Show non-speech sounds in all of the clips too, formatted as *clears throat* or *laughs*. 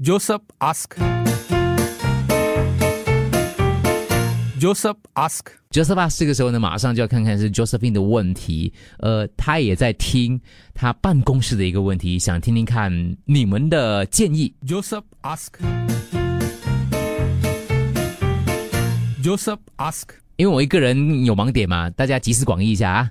Joseph ask. Joseph ask. Joseph ask 这个时候呢，马上就要看看是 Josephine 的问题。呃，他也在听他办公室的一个问题，想听听看你们的建议。Joseph ask. Joseph ask. 因为我一个人有盲点嘛，大家集思广益一下啊。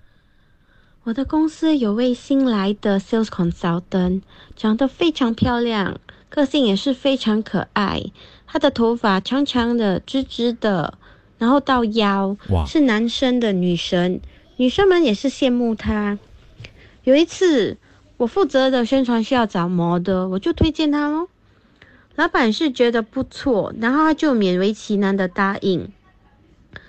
我的公司有位新来的 sales consultant，长得非常漂亮，个性也是非常可爱。她的头发长长的、直直的，然后到腰，是男生的女神，女生们也是羡慕她。有一次，我负责的宣传需要找模的，我就推荐她喽。老板是觉得不错，然后他就勉为其难的答应。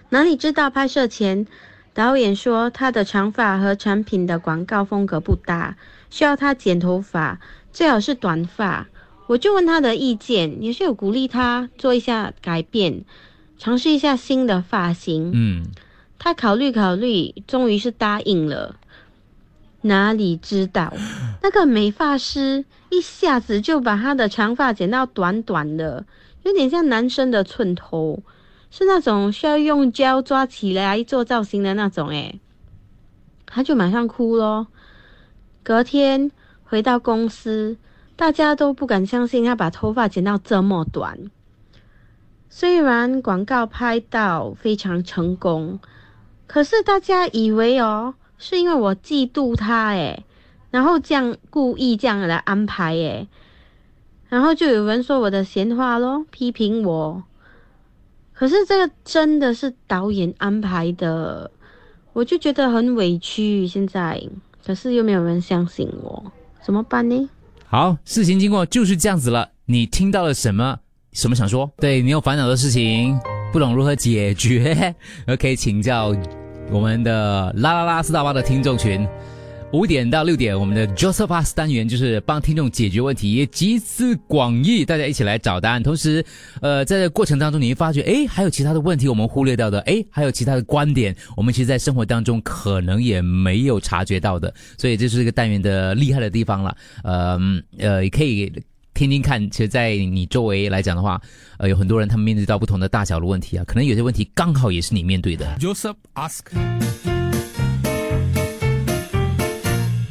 哪里知道拍摄前，导演说他的长发和产品的广告风格不搭，需要他剪头发，最好是短发。我就问他的意见，也是有鼓励他做一下改变，尝试一下新的发型。嗯，他考虑考虑，终于是答应了。哪里知道，*laughs* 那个美发师一下子就把他的长发剪到短短的，有点像男生的寸头，是那种需要用胶抓起来做造型的那种。诶，他就马上哭咯。隔天回到公司，大家都不敢相信他把头发剪到这么短。虽然广告拍到非常成功，可是大家以为哦，是因为我嫉妒他诶，然后这样故意这样来安排诶，然后就有人说我的闲话咯，批评我。可是这个真的是导演安排的，我就觉得很委屈。现在可是又没有人相信我，怎么办呢？好，事情经过就是这样子了。你听到了什么？什么想说？对你有烦恼的事情，不懂如何解决，*laughs* 可以请教我们的啦啦啦四大八的听众群。五点到六点，我们的 Joseph Ask 单元就是帮听众解决问题，集思广益，大家一起来找答案。同时，呃，在这过程当中，你会发觉，诶，还有其他的问题我们忽略掉的，诶，还有其他的观点，我们其实，在生活当中可能也没有察觉到的。所以，这是这个单元的厉害的地方了。呃呃，也可以听听看。其实，在你周围来讲的话，呃，有很多人他们面对到不同的大小的问题啊，可能有些问题刚好也是你面对的。Joseph ask.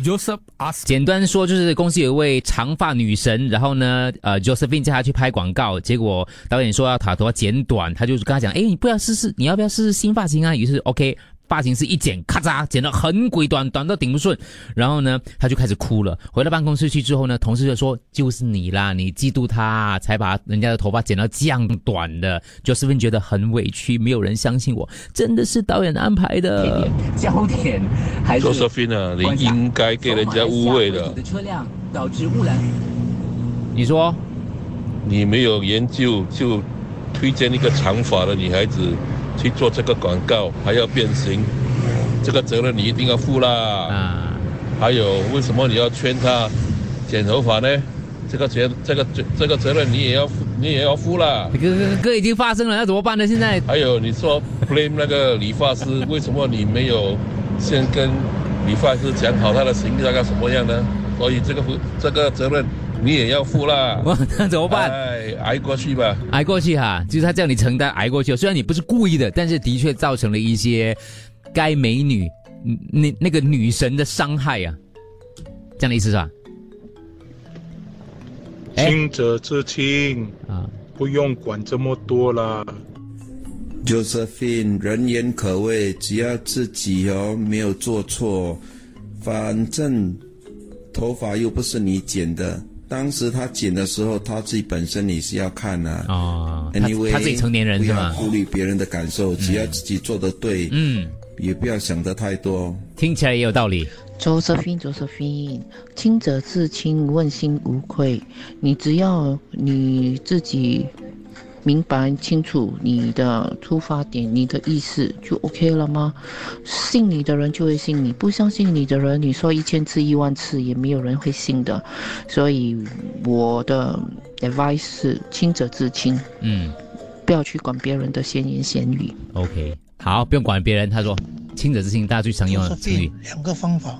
Joseph ask. 简单说，就是公司有一位长发女神，然后呢，呃，Josephine 叫她去拍广告，结果导演说要她头发剪短，他就是跟她讲，哎，你不要试试，你要不要试试新发型啊？于是 OK。发型师一剪，咔嚓，剪得很鬼短，短到顶不顺。然后呢，他就开始哭了。回到办公室去之后呢，同事就说：“就是你啦，你嫉妒他，才把人家的头发剪到这样短的。*laughs* ”Josephine 觉得很委屈，没有人相信我，真的是导演安排的。焦点还 Josephine 啊，你应该给人家误会了。的车辆导致污染。你说你没有研究就推荐一个长发的女孩子去做这个广告，还要变形，这个责任你一定要负啦。啊，还有，为什么你要劝他剪头发呢？这个责这个这这个责任你也要负你也要负啦。哥哥哥已经发生了，那怎么办呢？现在还有，你说 blame 那个理发师，为什么你没有先跟理发师讲好他的形象要什么样呢？所以这个负这个责任你也要付啦。哇，那怎么办？哎，挨过去吧。挨过去哈，就是他叫你承担挨过去。虽然你不是故意的，但是的确造成了一些该美女嗯那那个女神的伤害啊，这样的意思是吧？哎清者自清，啊，不用管这么多啦。Josephine 人言可畏，只要自己哦没有做错，反正头发又不是你剪的。当时他剪的时候，他自己本身你是要看啊。哦，他 Anyway，他自己成年人是吧？不要顾虑别人的感受，只要自己做的对，嗯，也不要想得太多。听起来也有道理。Josephine，Josephine，清者自清，问心无愧。你只要你自己明白清楚你的出发点，你的意思就 OK 了吗？信你的人就会信你，不相信你的人，你说一千次、一万次也没有人会信的。所以我的 advice 是清者自清，嗯不要去管别人的闲言闲语。，OK，好，不用管别人。他说“清者自清”，大家最常用的成语。两个方法，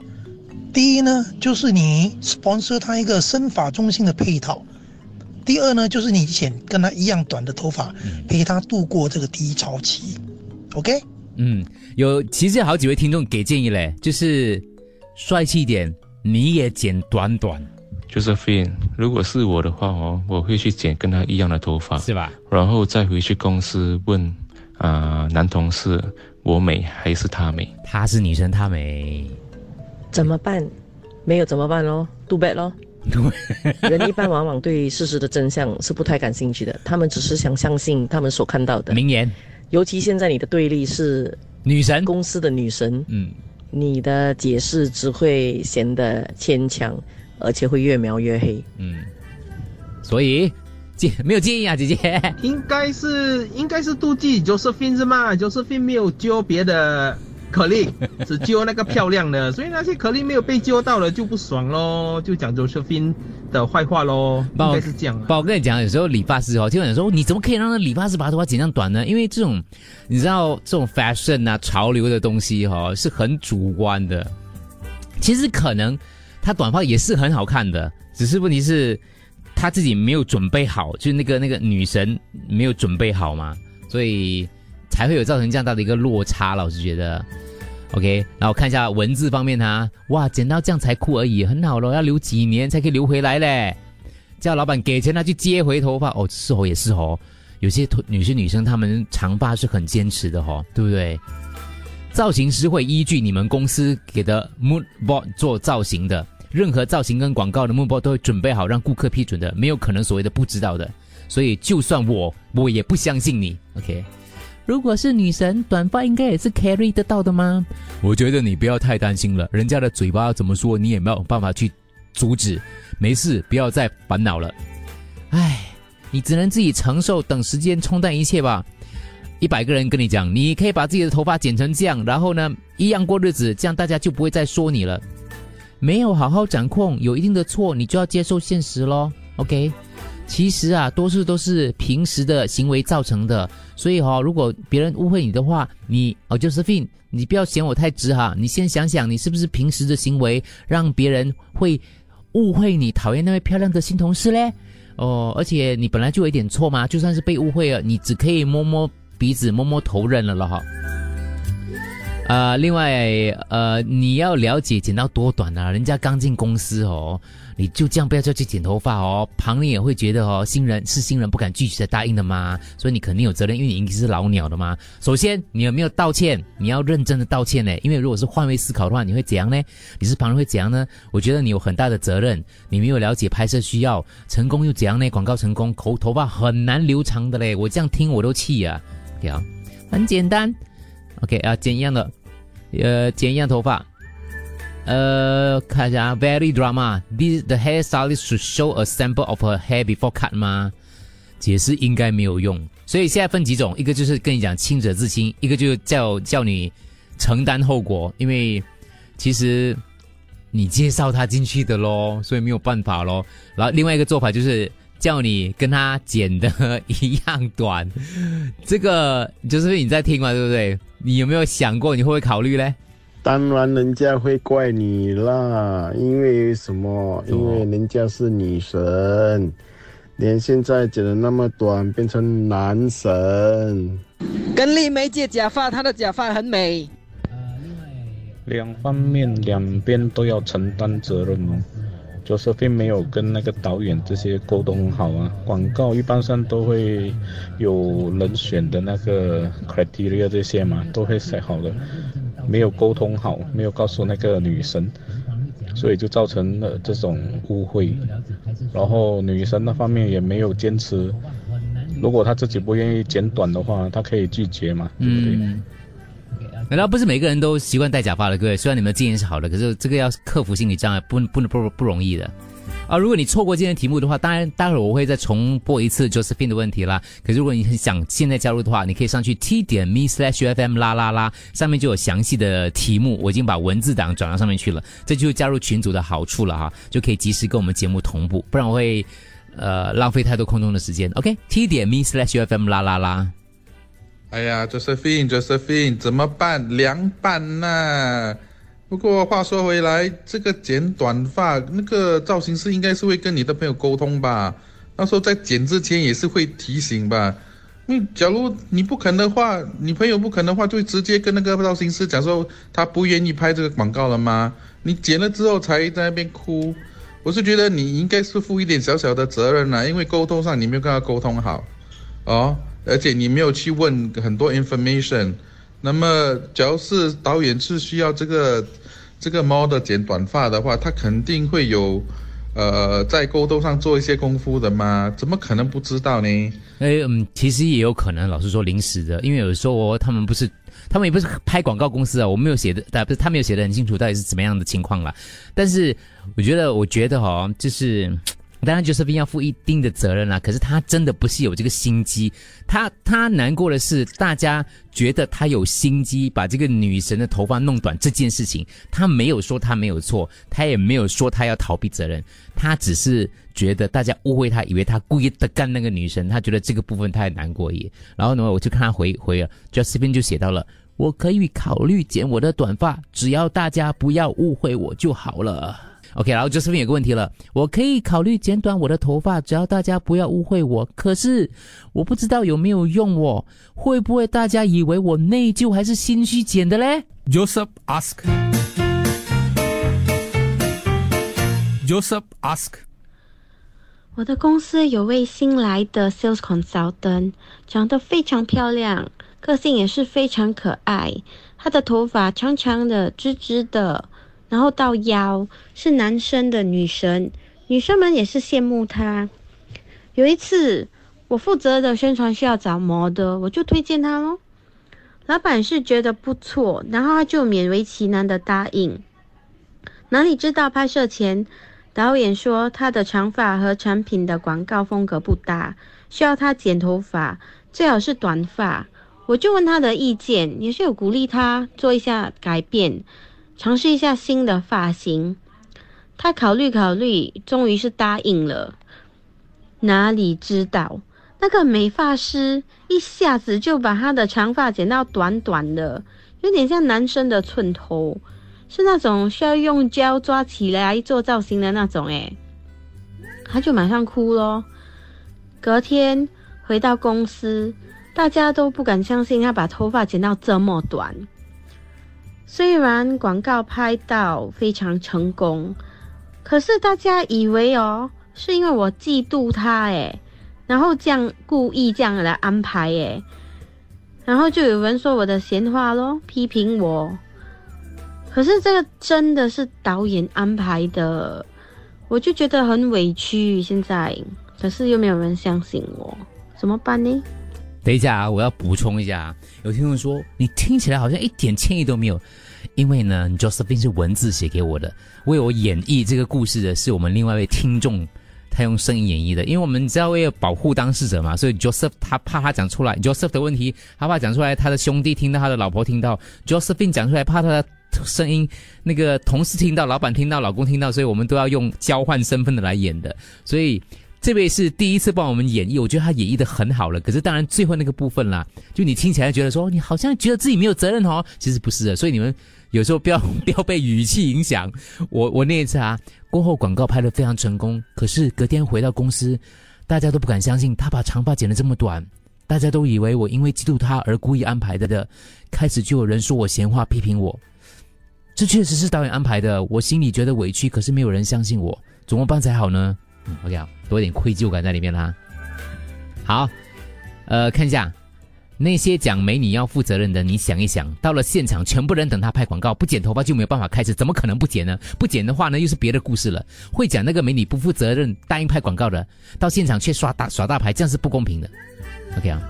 第一呢，就是你 sponsor 他一个身法中心的配套，第二呢，就是你剪跟他一样短的头发，陪他度过这个低潮期。OK，嗯，有其实有好几位听众给建议嘞，就是帅气一点，你也剪短短，Josephine，如果是我的话哦，我会去剪跟他一样的头发，是吧？然后再回去公司问啊、男同事我美还是他美？她是女生，她美。怎么办？没有怎么办咯？Do bad 咯。*laughs* 人一般往往对事实的真相是不太感兴趣的，他们只是想相信他们所看到的。名言，尤其现在你的对立是女神，公司的女神，嗯，你的解释只会显得牵强，而且会越描越黑。嗯，所以建没有建议啊，姐姐。应该是应该是妒忌 Josephine 是吗？Josephine 没有揪别的可丽，只揪那个漂亮的，所以那些可丽没有被揪到了就不爽咯，就讲 Josephine 的坏话咯，应该是这样我跟你讲，有时候理发师哦，听有人说你怎么可以让那理发师把头发剪这样短呢？因为这种你知道这种 fashion 啊潮流的东西哈、哦、是很主观的。其实可能他短发也是很好看的，只是问题是他自己没有准备好，就是那个那个女神没有准备好嘛，所以才会有造成这样大的一个落差老师觉得。OK，然后看一下文字方面哈，哇，剪到这样才酷而已，很好咯，要留几年才可以留回来嘞。叫老板给钱他去接回头发，哦，是哦，也是哦。有些头有些女生她们长发是很坚持的哦，对不对？造型师会依据你们公司给的 mood board 做造型的，任何造型跟广告的 mood board 都会准备好让顾客批准的，没有可能所谓的不知道的。所以就算我我也不相信你，OK。如果是女神，短发应该也是 carry 得到的吗？我觉得你不要太担心了，人家的嘴巴怎么说，你也没有办法去阻止。没事，不要再烦恼了。唉，你只能自己承受，等时间冲淡一切吧。一百个人跟你讲，你可以把自己的头发剪成这样，然后呢，一样过日子，这样大家就不会再说你了。没有好好掌控，有一定的错，你就要接受现实咯。OK。其实啊，多数都是平时的行为造成的，所以哈、哦，如果别人误会你的话，你哦，Josephine，你不要嫌我太直哈，你先想想，你是不是平时的行为让别人会误会你讨厌那位漂亮的新同事嘞？哦，而且你本来就有一点错嘛，就算是被误会了，你只可以摸摸鼻子、摸摸头认了了哈。呃，另外，呃，你要了解剪到多短啊？人家刚进公司哦，你就这样不要再去剪头发哦，旁人也会觉得哦，新人是新人不敢拒绝的答应的嘛，所以你肯定有责任，因为你已经是老鸟的嘛。首先，你有没有道歉？你要认真的道歉呢，因为如果是换位思考的话，你会怎样呢？你是旁人会怎样呢？我觉得你有很大的责任，你没有了解拍摄需要，成功又怎样呢？广告成功，头头发很难留长的嘞，我这样听我都气啊！对啊，很简单。OK 啊，剪一样的，呃，剪一样头发。呃，看一下，very drama。This the hairstylist should show a sample of her hair before cut 吗？解释应该没有用，所以现在分几种，一个就是跟你讲清者自清，一个就叫叫你承担后果，因为其实你介绍他进去的咯，所以没有办法咯。然后另外一个做法就是。叫你跟他剪的一样短，这个就是你在听嘛，对不对？你有没有想过你会不会考虑嘞？当然，人家会怪你啦，因为什么？因为人家是女神，连现在剪的那么短，变成男神。跟丽梅借假发，她的假发很美。两方面两边都要承担责任哦。就是并没有跟那个导演这些沟通好啊，广告一般上都会有人选的那个 criteria 这些嘛，都会写好的，没有沟通好，没有告诉那个女神，所以就造成了这种误会。然后女神那方面也没有坚持，如果她自己不愿意剪短的话，她可以拒绝嘛，对不对？难道不是每个人都习惯戴假发的？各位，虽然你们的建议是好的，可是这个要克服心理障碍，不不不不容易的啊！如果你错过今天题目的话，当然待会儿我会再重播一次 Josephine 的问题啦。可是如果你很想现在加入的话，你可以上去 t 点 me slash fm 啦啦啦，上面就有详细的题目，我已经把文字档转到上面去了。这就是加入群组的好处了哈，就可以及时跟我们节目同步，不然我会呃浪费太多空中的时间。OK，t、点 me slash fm 啦啦啦。哎呀，Josephine，Josephine，怎么办？凉拌呐、不过话说回来，这个剪短发那个造型师应该是会跟你的朋友沟通吧？那时候在剪之前也是会提醒吧。因为假如你不肯的话，你朋友不肯的话，就直接跟那个造型师讲说他不愿意拍这个广告了吗？你剪了之后才在那边哭，我是觉得你应该是负一点小小的责任啦，因为沟通上你没有跟他沟通好，哦，而且你没有去问很多 information。那么，假如是导演是需要这个这个 model 剪短发的话，他肯定会有。呃，在沟通上做一些功夫的嘛？怎么可能不知道呢？哎，嗯，其实也有可能，老实说临时的，因为有时候他们不是，他们也不是拍广告公司啊，我没有写的，但不是他没有写的很清楚，到底是怎么样的情况啦。但是我觉得，我觉得哈，就是。当然，Justin 要负一定的责任啦。可是他真的不是有这个心机，他他难过的是，大家觉得他有心机把这个女神的头发弄短这件事情，他没有说他没有错，他也没有说他要逃避责任，他只是觉得大家误会他，以为他故意的干那个女神，他觉得这个部分太难过也。然后呢，我就看他回回了，Justin 就写到了，我可以考虑剪我的短发，只要大家不要误会我就好了。OK，然后这边有个问题了，我可以考虑剪短我的头发，只要大家不要误会我。可是我不知道有没有用哦，会不会大家以为我内疚还是心虚剪的嘞？Joseph ask，Joseph ask，我的公司有位新来的 sales consultant，长得非常漂亮，个性也是非常可爱，她的头发长长的、直直的。然后到腰是男生的女神，女生们也是羡慕他。有一次，我负责的宣传需要找模的，我就推荐他喽。老板是觉得不错，然后他就勉为其难的答应。哪里知道拍摄前，导演说他的长发和产品的广告风格不搭，需要他剪头发，最好是短发。我就问他的意见，也是有鼓励他做一下改变。尝试一下新的发型，他考虑考虑，终于是答应了。哪里知道那个美发师一下子就把他的长发剪到短短的，有点像男生的寸头，是那种需要用胶抓起来做造型的那种。诶，他就马上哭咯。隔天回到公司，大家都不敢相信他把头发剪到这么短。虽然广告拍到非常成功，可是大家以为哦，是因为我嫉妒他诶，然后这样故意这样来安排诶，然后就有人说我的闲话咯，批评我。可是这个真的是导演安排的，我就觉得很委屈。现在可是又没有人相信我，怎么办呢？等一下啊，我要补充一下，有听众说你听起来好像一点歉意都没有，因为呢，Josephine 是文字写给我的，为我演绎这个故事的是我们另外一位听众，他用声音演绎的。因为我们知道为了保护当事者嘛，所以 Joseph 他怕他讲出来，Joseph 的问题他怕讲出来，他的兄弟听到，他的老婆听到，Josephine 讲出来怕他的声音那个同事听到，老板听到，老公听到，所以我们都要用交换身份的来演的，所以。这位是第一次帮我们演绎，我觉得他演绎的很好了。可是当然最后那个部分啦，就你听起来觉得说你好像觉得自己没有责任哦，其实不是的。所以你们有时候不要 *laughs* 不要被语气影响。我我那一次啊，过后广告拍的非常成功，可是隔天回到公司，大家都不敢相信他把长发剪得这么短，大家都以为我因为嫉妒他而故意安排的的。开始就有人说我闲话批评我，这确实是导演安排的，我心里觉得委屈，可是没有人相信我，怎么办才好呢？OK 啊，多一点愧疚感在里面啦。好，呃，看一下那些讲美女要负责任的，你想一想，到了现场，全部人等他拍广告，不剪头发就没有办法开始，怎么可能不剪呢？不剪的话呢，又是别的故事了。会讲那个美女不负责任答应拍广告的，到现场却耍大耍大牌，这样是不公平的。OK 啊，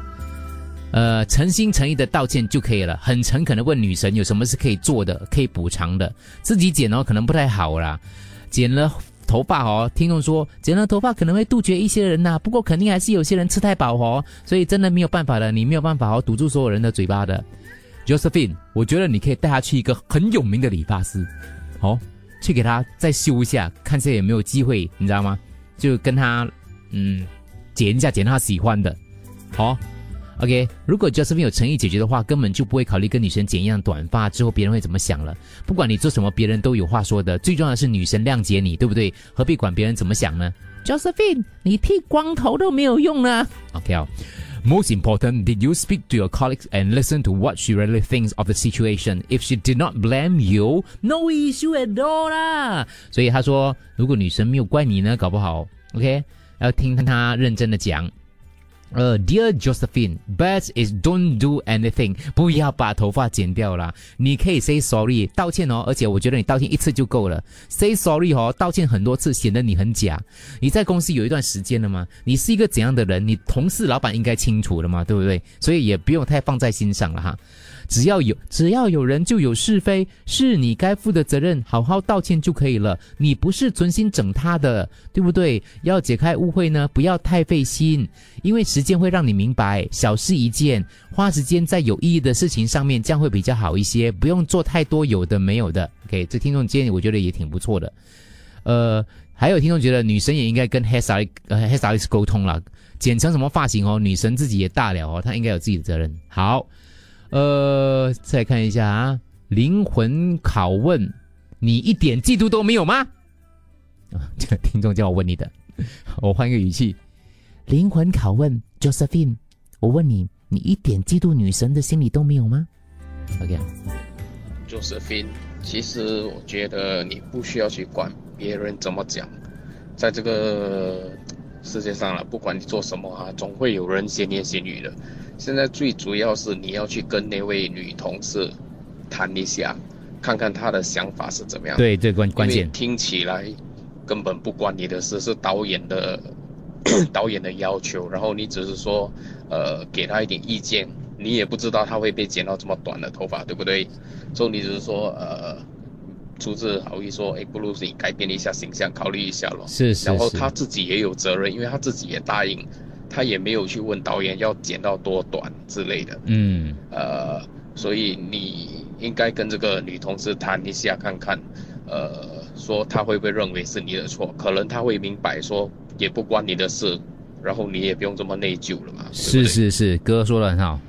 呃，诚心诚意的道歉就可以了，很诚恳的问女神有什么是可以做的，可以补偿的。自己剪哦，可能不太好啦，剪了。头发哦，听众说剪了头发可能会杜绝一些人呐，不过肯定还是有些人吃太饱哦，所以真的没有办法的，你没有办法哦堵住所有人的嘴巴的。Josephine，我觉得你可以带他去一个很有名的理发师，哦，去给他再修一下，看下有没有机会，你知道吗？就跟他嗯剪一下，剪他喜欢的，好。OK，如果 Josephine 有诚意解决的话，根本就不会考虑跟女神剪一样短发之后别人会怎么想了。不管你做什么，别人都有话说的。最重要的是女神谅解你，对不对？何必管别人怎么想呢？Josephine，你剃光头都没有用呢。OK 哦。Most important, did you speak to your colleagues and listen to what she really thinks of the situation? If she did not blame you, no issue at all 啦。所以他说，如果女神没有怪你呢，搞不好 OK，要听她认真的讲。呃、，Dear Josephine，best is don't do anything，不要把头发剪掉啦。你可以 say sorry，道歉哦，而且我觉得你道歉一次就够了。say sorry 哦，道歉很多次显得你很假。你在公司有一段时间了吗？你是一个怎样的人？你同事、老板应该清楚了嘛，对不对？所以也不用太放在心上了哈。只要有只要有人就有是非，是你该负的责任，好好道歉就可以了。你不是存心整他的，对不对？要解开误会呢，不要太费心，因为时间会让你明白，小事一件，花时间在有意义的事情上面，这样会比较好一些。不用做太多有的没有的。OK，这听众建议我觉得也挺不错的。呃，还有听众觉得女神也应该跟 hairstylist 呃 hairstylist 沟通了，剪成什么发型哦，女神自己也大了哦，她应该有自己的责任。好。呃，再看一下啊，灵魂拷问，你一点嫉妒都没有吗？啊，这个听众叫我问你的，我换一个语气，灵魂拷问，Josephine，我问你，你一点嫉妒女神的心理都没有吗？OK，Josephine，其实我觉得你不需要去管别人怎么讲，在这个世界上了，不管你做什么啊，总会有人闲言闲语的。现在最主要是你要去跟那位女同事谈一下，看看她的想法是怎么样。对，这关关键。听起来根本不关你的事，是导演的 *clears throat* 导演的要求。然后你只是说，呃，给他一点意见。你也不知道他会被剪到这么短的头发，对不对？所以你只是说，呃，出自好意说，哎，不如你改变一下形象，考虑一下咯。是是是。然后他自己也有责任，因为他自己也答应。他也没有去问导演要剪到多短之类的，嗯，呃，所以你应该跟这个女同事谈一下看看，呃，说他会不会认为是你的错？可能他会明白说也不关你的事，然后你也不用这么内疚了嘛。是是是，哥说的很好。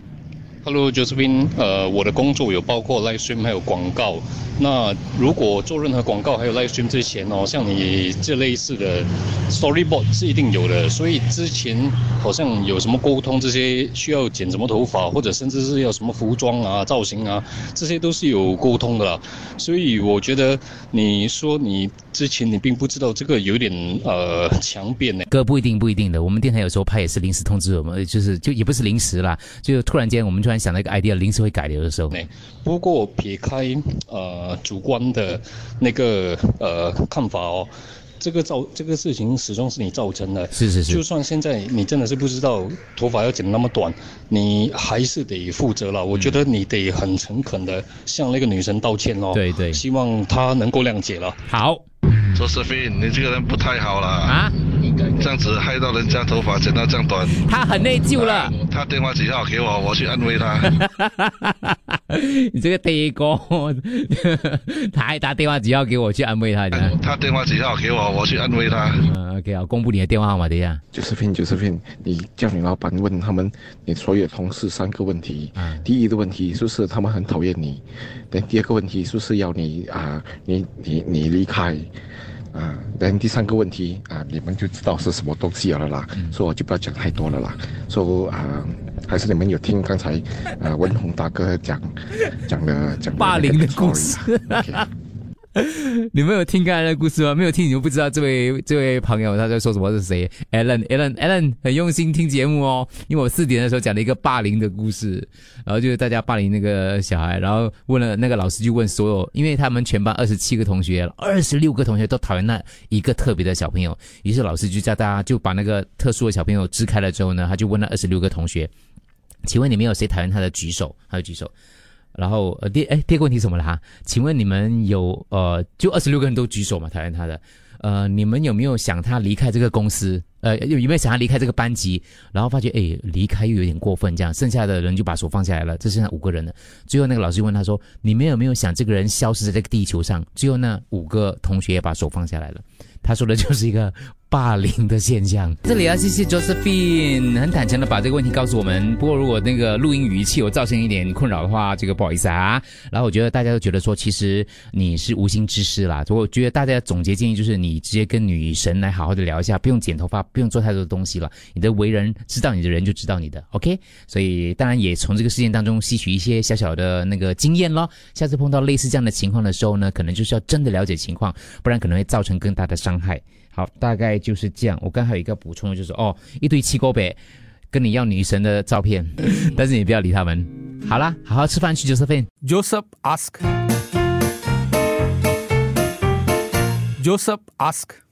Hello，Josephine，呃，我的工作有包括 live stream 还有广告。那如果做任何广告还有 live stream 之前哦，像你这类似的 storyboard 是一定有的。所以之前好像有什么沟通，这些需要剪什么头发，或者甚至是要什么服装啊、造型啊，这些都是有沟通的啦。所以我觉得你说你之前你并不知道这个有点呃强辩呢。哥不一定不一定的，我们电台有时候拍也是临时通知我们，就是就也不是临时啦，就突然间我们突然想到一个 idea，临时会改的有的时候。不过撇开呃。主观的那个呃看法哦，这个造这个事情始终是你造成的。是是是。就算现在你真的是不知道头发要剪那么短，你还是得负责了。我觉得你得很诚恳的向那个女生道歉哦。对对。希望她能够谅解了。好。周世飞，你这个人不太好了啊！这样子害到人家头发剪到这样短，他很内疚了。他电话几号给我，我去安慰他。*laughs* 你这个爹哥，*laughs* 他还打电话几号给我去安慰他？他电话几号给我，我去安慰他。嗯，OK 啊，公布你的电话号码，等一下。九十片，九十片，你叫你老板问他们，你所有同事三个问题。第一个问题是不是他们很讨厌你？等第二个问题是不是要你啊？你你你离开？啊，然后第三个问题啊，你们就知道是什么东西了啦，所以我就不要讲太多了啦。说啊，还是你们有听刚才啊文宏大哥讲讲的讲霸凌的故事。*laughs* 你们有听刚才的故事吗？没有听你就不知道这位这位朋友他在说什么是谁？Alan，Alan，Alan 很用心听节目哦，因为我四点的时候讲了一个霸凌的故事，然后就是大家霸凌那个小孩，然后问了那个老师就问所有，因为他们全班二十七个同学，二十六个同学都讨厌那一个特别的小朋友，于是老师就叫大家就把那个特殊的小朋友支开了之后呢，他就问了二十六个同学，请问你们有谁讨厌他的举手？还有举手。然后呃第哎第二个问题什么了哈？请问你们有呃就二十六个人都举手嘛讨厌他的，呃你们有没有想他离开这个公司？呃有有没有想他离开这个班级？然后发觉哎离开又有点过分，这样剩下的人就把手放下来了，这剩下五个人了。最后那个老师问他说：你们有没有想这个人消失在这个地球上？最后那五个同学也把手放下来了。他说的就是一个霸凌的现象。这里要谢谢 Josephine，很坦诚的把这个问题告诉我们。不过如果那个录音语气有造成一点困扰的话，这个不好意思啊。然后我觉得大家都觉得说，其实你是无心之失啦。我觉得大家总结建议就是，你直接跟女神来好好的聊一下，不用剪头发，不用做太多的东西了。你的为人，知道你的人就知道你的，OK。所以当然也从这个事件当中吸取一些小小的那个经验咯。下次碰到类似这样的情况的时候呢，可能就是要真的了解情况，不然可能会造成更大的伤害。好，大概就是这样。我刚还有一个补充的就是，哦，一堆七哥北跟你要女神的照片，但是你不要理他们。好啦，好好吃饭去 Josephine。Joseph ask. Joseph ask.